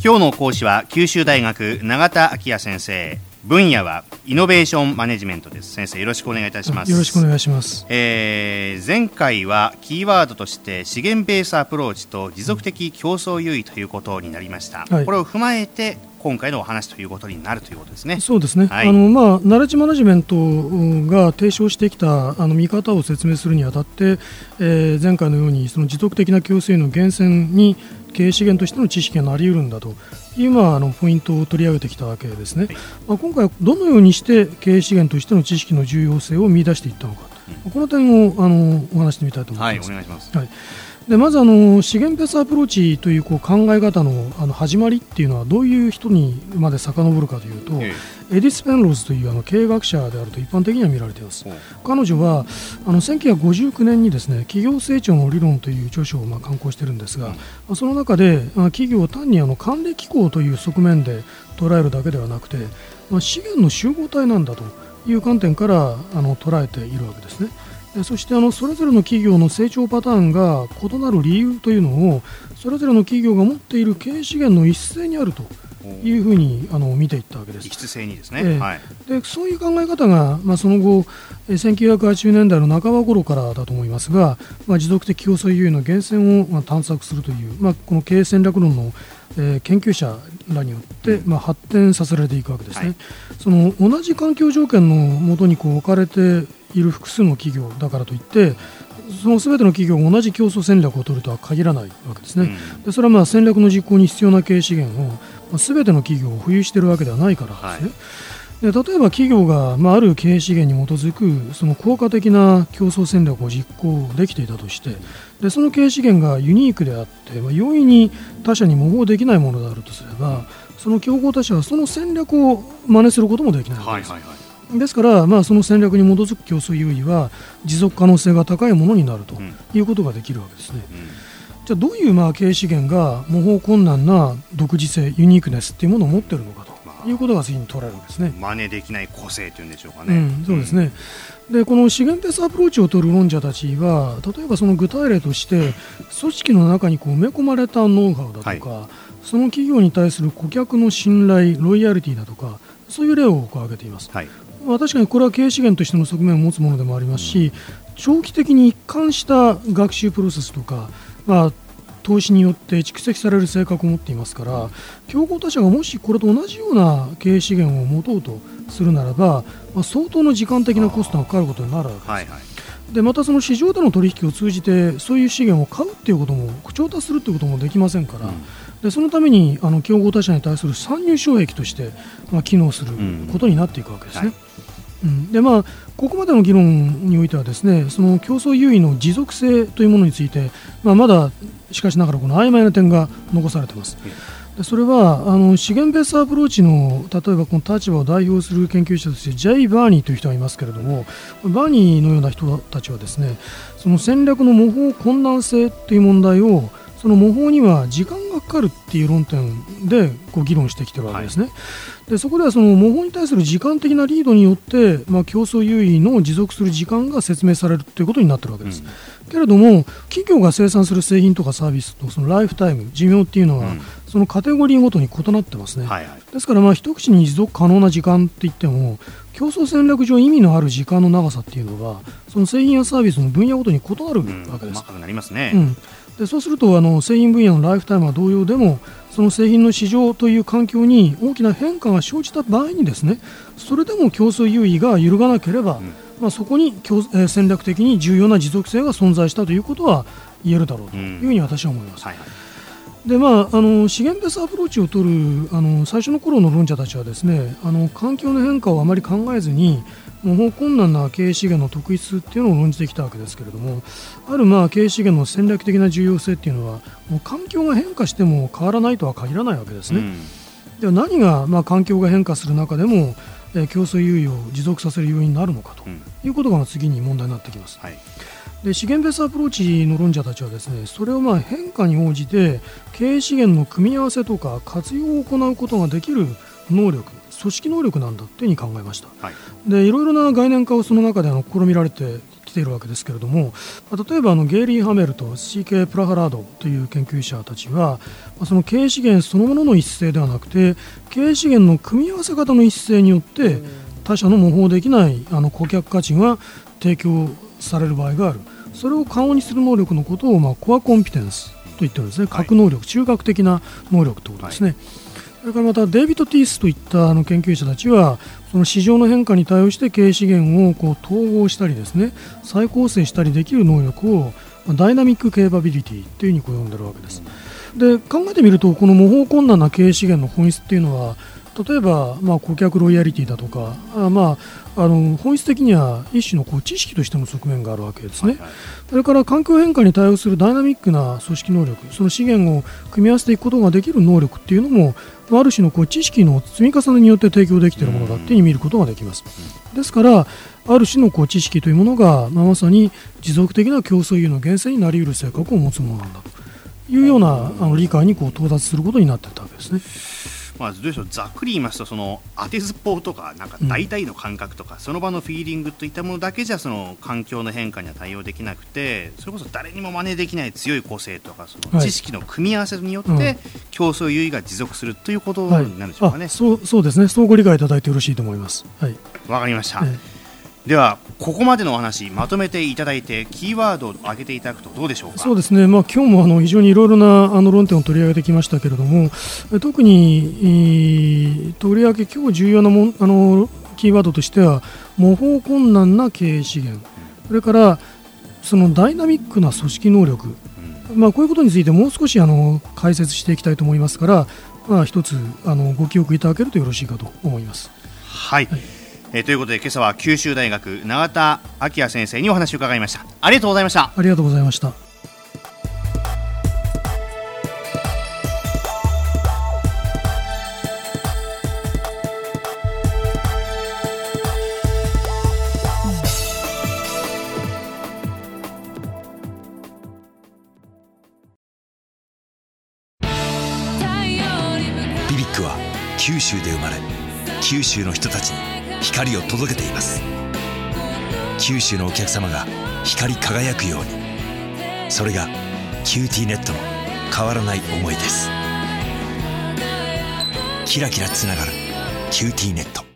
今日の講師は九州大学永田昭也先生。分野はイノベーションマネジメントです。先生よろしくお願いいたします。よろしくお願いします、えー、前回はキーワードとして資源ベースアプローチと持続的競争優位ということになりました、はい、これを踏まえて今回のお話ということになるということですね。そうですね。はい、あのまあナレッジマネジメントが提唱してきたあの見方を説明するにあたって、えー、前回のようにその持続的な競争の源泉に経営資源としての知識がなり得るんだというまああのポイントを取り上げてきたわけですね。はい、まあ今回はどのようにして経営資源としての知識の重要性を見出していったのか、うん、この点をあのお話してみたいと思います。はい、お願いします。はいでまずあの資源ベースアプローチというこう考え方のあの始まりっていうのはどういう人にまで遡るかというと、ええ、エディス・ペンローズというあの経営学者であると一般的には見られています。彼女はあの1959年にですね企業成長の理論という著書をまあ刊行しているんですが、うん、その中で企業を単にあの管理機構という側面で捉えるだけではなくて、まあ、資源の集合体なんだという観点からあの捉えているわけですね。そしてあのそれぞれの企業の成長パターンが異なる理由というのをそれぞれの企業が持っている経営資源の一斉にあるというふうにあの見ていったわけです。にですね、えー、はい、でそういう考え方が、まあ、その後1980年代の半ば頃からだと思いますが、まあ、持続的競争優位の源泉を、まあ、探索するという、まあ、この経営戦略論の、えー、研究者らによって、まあ、発展させられていくわけですね。はい、その同じ環境条件のもとにこう置かれている複数の企業だからといってそのすべての企業が同じ競争戦略を取るとは限らないわけですね、うん、でそれはまあ戦略の実行に必要な経営資源をすべ、ての企業を保有しているわけではないからですね、はい、で例えば企業が、まあ、ある経営資源に基づくその効果的な競争戦略を実行できていたとしてでその経営資源がユニークであって、まあ、容易に他社に模倣できないものであるとすればその競合他社はその戦略を真似することもできないわけです。はいはいはい。ですから、まあ、その戦略に基づく競争優位は持続可能性が高いものになるということができるわけですね。うんうん、じゃあどういうまあ経営資源が模倣困難な独自性、ユニークネスというものを持っているのかということが次に取られるわけですね。真似できない個性というんでしょうかね。うん、そうですね、でこの資源ベースアプローチを取る論者たちは例えばその具体例として組織の中にこう埋め込まれたノウハウだとか、はい、その企業に対する顧客の信頼ロイヤリティだとかそういう例を挙げています。はいまあ、確かにこれは経営資源としての側面を持つものでもありますし、長期的に一貫した学習プロセスとか、まあ、投資によって蓄積される性格を持っていますから競合他社がもしこれと同じような経営資源を持とうとするならば、まあ、相当の時間的なコストがかかることになるわけです。はいはいでまたその市場での取引を通じてそういう資源を買うっていうことも調達するっていうこともできませんから、うん、でそのためにあの競合他社に対する参入障壁として、まあ、機能することになっていくわけですね。うんはいうん、でまあ、ここまでの議論においてはですねその競争優位の持続性というものについて、まあ、まだしかしながらこの曖昧な点が残されています。でそれはあの資源ベースアプローチの例えばこの立場を代表する研究者としてジェイ・バーニーという人がいますけれどもバーニーのような人たちはですねその戦略の模倣困難性という問題をその模倣には時間がかかるっていう論点でこう議論してきてるわけですね。はい、でそこではその模倣に対する時間的なリードによって、まあ、競争優位の持続する時間が説明されるということになってるわけです。うん、けれども企業が生産する製品とかサービスとそのライフタイム寿命っていうのは、うん、そのカテゴリーごとに異なってますね。はいはい、ですからまあ一口に持続可能な時間って言っても競争戦略上意味のある時間の長さっていうのはその製品やサービスの分野ごとに異なるわけです。うん、なりますね、うんでそうするとあの製品分野のライフタイムは同様でもその製品の市場という環境に大きな変化が生じた場合にですねそれでも競争優位が揺るがなければ、うん、まあ、そこに戦略的に重要な持続性が存在したということは言えるだろうというふうに私は思います。うん。はいはいでまあ、あの資源ベースアプローチを取るあの最初の頃の論者たちはですねあの環境の変化をあまり考えずに模倣困難な経営資源の特質っていうのを論じてきたわけですけれどもあるまあ経営資源の戦略的な重要性っていうのはもう環境が変化しても変わらないとは限らないわけですね。うん、では何がまあ環境が変化する中でもえ競争優位を持続させる要因になるのかということが次に問題になってきます。はいで資源ベースアプローチの論者たちはですねそれをまあ変化に応じて経営資源の組み合わせとか活用を行うことができる能力組織能力なんだというふうに考えました、はい、でいろいろな概念化をその中であの試みられてきているわけですけれども、例えばあのゲイリー・ハメルと CK プラハラードという研究者たちは、その経営資源そのものの一斉ではなくて経営資源の組み合わせ方の一斉によって他社の模倣できないあの顧客価値が提供される場合がある。それを可能にする能力のことを、まあ、コアコンピテンスと言ってるんですね、核能力、中核的な能力ということですね。はいそれからまたデイビッド・ティースといったあの研究者たちはその市場の変化に対応して経営資源をこう統合したりですね再構成したりできる能力をダイナミック・ケーパビリティというふうにこう呼んでるわけです。で考えてみるとこの模倣困難な経営資源の本質っていうのは例えば、まあ、顧客ロイヤリティだとかあ、まあ、あの本質的には一種のこう知識としての側面があるわけですね、はいはい、それから環境変化に対応するダイナミックな組織能力その資源を組み合わせていくことができる能力っていうのもある種のこう知識の積み重ねによって提供できているものだっていうに見ることができます。ですからある種のこう知識というものが、まあ、まさに持続的な競争優の源泉になり得る性格を持つものなんだというようなあの理解にこう到達することになっていたわけですね。まあ、どうでしょ。うざっくり言いますとその当てずっぽうとかなんか大体の感覚とか、うん、その場のフィーリングといったものだけじゃその環境の変化には対応できなくてそれこそ誰にも真似できない強い個性とかその知識の組み合わせによって競争優位が持続するということになるでしょうかね、はい、そうそうですね。そうご理解いただいてよろしいと思います。はい、わかりました、ではここまでのお話まとめていただいてキーワードを挙げていただくとどうでしょうか？そうですね、まあ、今日もあの非常にいろいろなあの論点を取り上げてきましたけれども特に取り上げ今日重要なもあのキーワードとしては模倣困難な経営資源。それからそのダイナミックな組織能力、まあ、こういうことについてもう少しあの解説していきたいと思いますから、まあ、一つあのご記憶いただけるとよろしいかと思います。はい、はいえー、ということで今朝は九州大学永田昭也先生にお話を伺いました。ありがとうございました。ありがとうございました。BBIQ は九州で生まれ九州の人たちに光を届けています。九州のお客様が光り輝くように。それが QTnet の変わらない思いです。キラキラつながる QTnet。